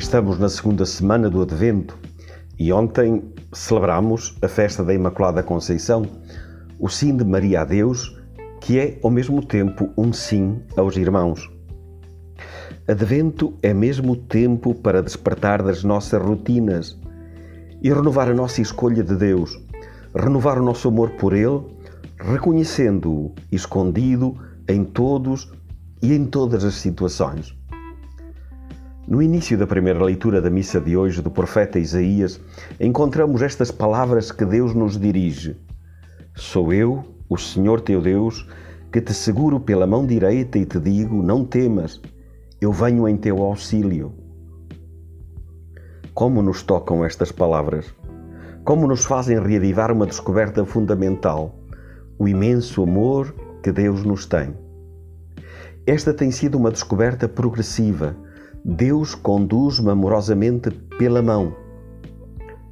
Estamos na segunda semana do Advento e ontem celebramos a festa da Imaculada Conceição, o sim de Maria a Deus, que é ao mesmo tempo um sim aos irmãos. Advento é mesmo tempo para despertar das nossas rotinas e renovar a nossa escolha de Deus, renovar o nosso amor por Ele, reconhecendo-o escondido em todos e em todas as situações. No início da primeira leitura da missa de hoje do profeta Isaías, encontramos estas palavras que Deus nos dirige: Sou eu, o Senhor teu Deus, que te seguro pela mão direita e te digo: Não temas, eu venho em teu auxílio. Como nos tocam estas palavras? Como nos fazem reavivar uma descoberta fundamental: o imenso amor que Deus nos tem. Esta tem sido uma descoberta progressiva Deus conduz-me amorosamente pela mão.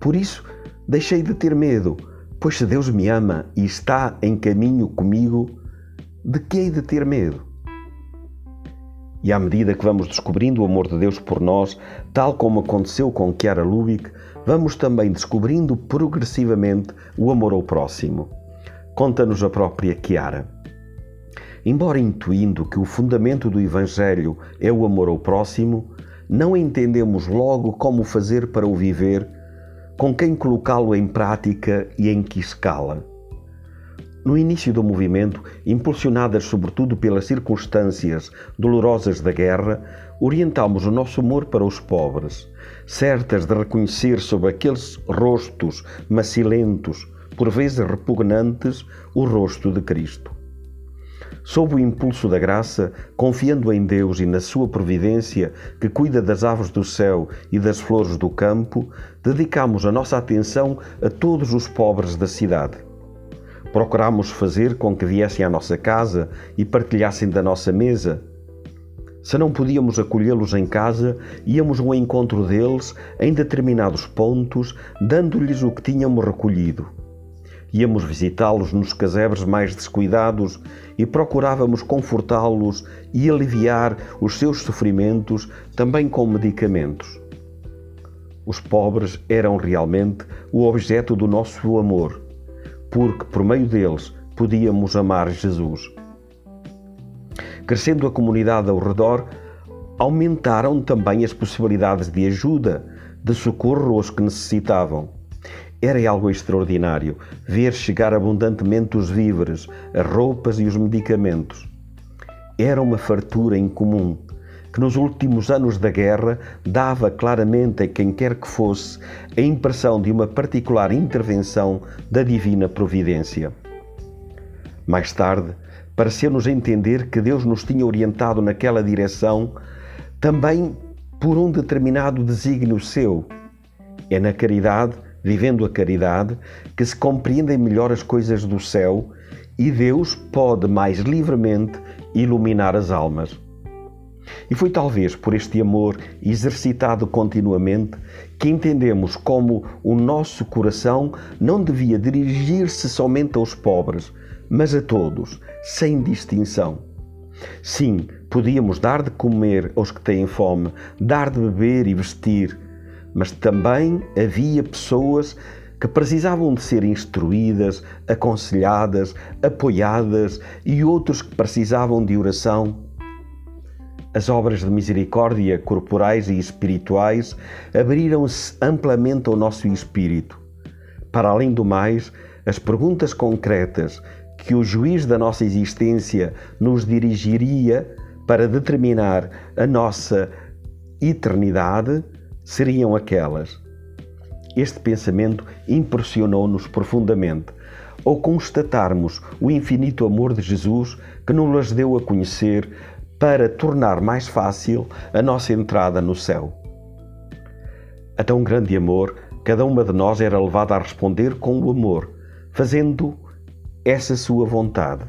Por isso, deixei de ter medo, pois se Deus me ama e está em caminho comigo, de que hei de ter medo? E à medida que vamos descobrindo o amor de Deus por nós, tal como aconteceu com Chiara Lubick, vamos também descobrindo progressivamente o amor ao próximo. Conta-nos a própria Chiara. Embora intuindo que o fundamento do Evangelho é o amor ao próximo, não entendemos logo como fazer para o viver, com quem colocá-lo em prática e em que escala. No início do movimento, impulsionadas sobretudo pelas circunstâncias dolorosas da guerra, orientamos o nosso amor para os pobres, certas de reconhecer sob aqueles rostos macilentos, por vezes repugnantes, o rosto de Cristo. Sob o impulso da graça, confiando em Deus e na sua providência, que cuida das aves do céu e das flores do campo, dedicamos a nossa atenção a todos os pobres da cidade. Procuramos fazer com que viessem à nossa casa e partilhassem da nossa mesa. Se não podíamos acolhê-los em casa, íamos ao encontro deles em determinados pontos, dando-lhes o que tínhamos recolhido. Íamos visitá-los nos casebres mais descuidados e procurávamos confortá-los e aliviar os seus sofrimentos também com medicamentos. Os pobres eram realmente o objeto do nosso amor, porque por meio deles podíamos amar Jesus. Crescendo a comunidade ao redor, aumentaram também as possibilidades de ajuda, de socorro aos que necessitavam. Era algo extraordinário ver chegar abundantemente os víveres, as roupas e os medicamentos. Era uma fartura incomum que nos últimos anos da guerra dava claramente a quem quer que fosse a impressão de uma particular intervenção da divina providência. Mais tarde, pareceu-nos entender que Deus nos tinha orientado naquela direção também por um determinado desígnio seu. É na caridade vivendo a caridade, que se compreendem melhor as coisas do céu e Deus pode mais livremente iluminar as almas. E foi talvez por este amor exercitado continuamente que entendemos como o nosso coração não devia dirigir-se somente aos pobres, mas a todos, sem distinção. Sim, podíamos dar de comer aos que têm fome, dar de beber e vestir, mas também havia pessoas que precisavam de ser instruídas, aconselhadas, apoiadas e outros que precisavam de oração. As obras de misericórdia corporais e espirituais abriram-se amplamente ao nosso espírito. Para além do mais, as perguntas concretas que o juiz da nossa existência nos dirigiria para determinar a nossa eternidade seriam aquelas. Este pensamento impressionou-nos profundamente ao constatarmos o infinito amor de Jesus que nos deu a conhecer para tornar mais fácil a nossa entrada no céu. A tão grande amor, cada uma de nós era levada a responder com o amor, fazendo essa sua vontade.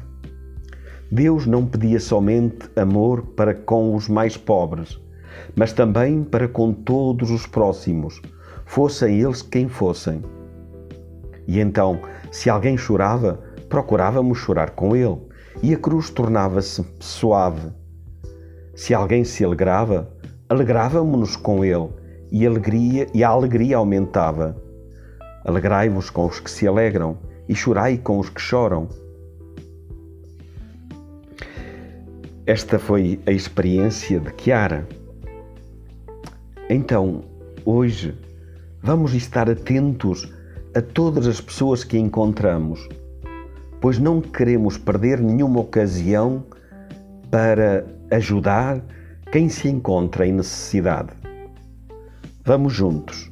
Deus não pedia somente amor para com os mais pobres, mas também para com todos os próximos, fossem eles quem fossem. E então, se alguém chorava, procurávamos chorar com ele, e a cruz tornava-se suave. Se alguém se alegrava, alegrávamos-nos com ele, e, alegria, e a alegria aumentava. Alegrai-vos com os que se alegram e chorai com os que choram. Esta foi a experiência de Chiara. Então, hoje, vamos estar atentos a todas as pessoas que encontramos, pois não queremos perder nenhuma ocasião para ajudar quem se encontra em necessidade. Vamos juntos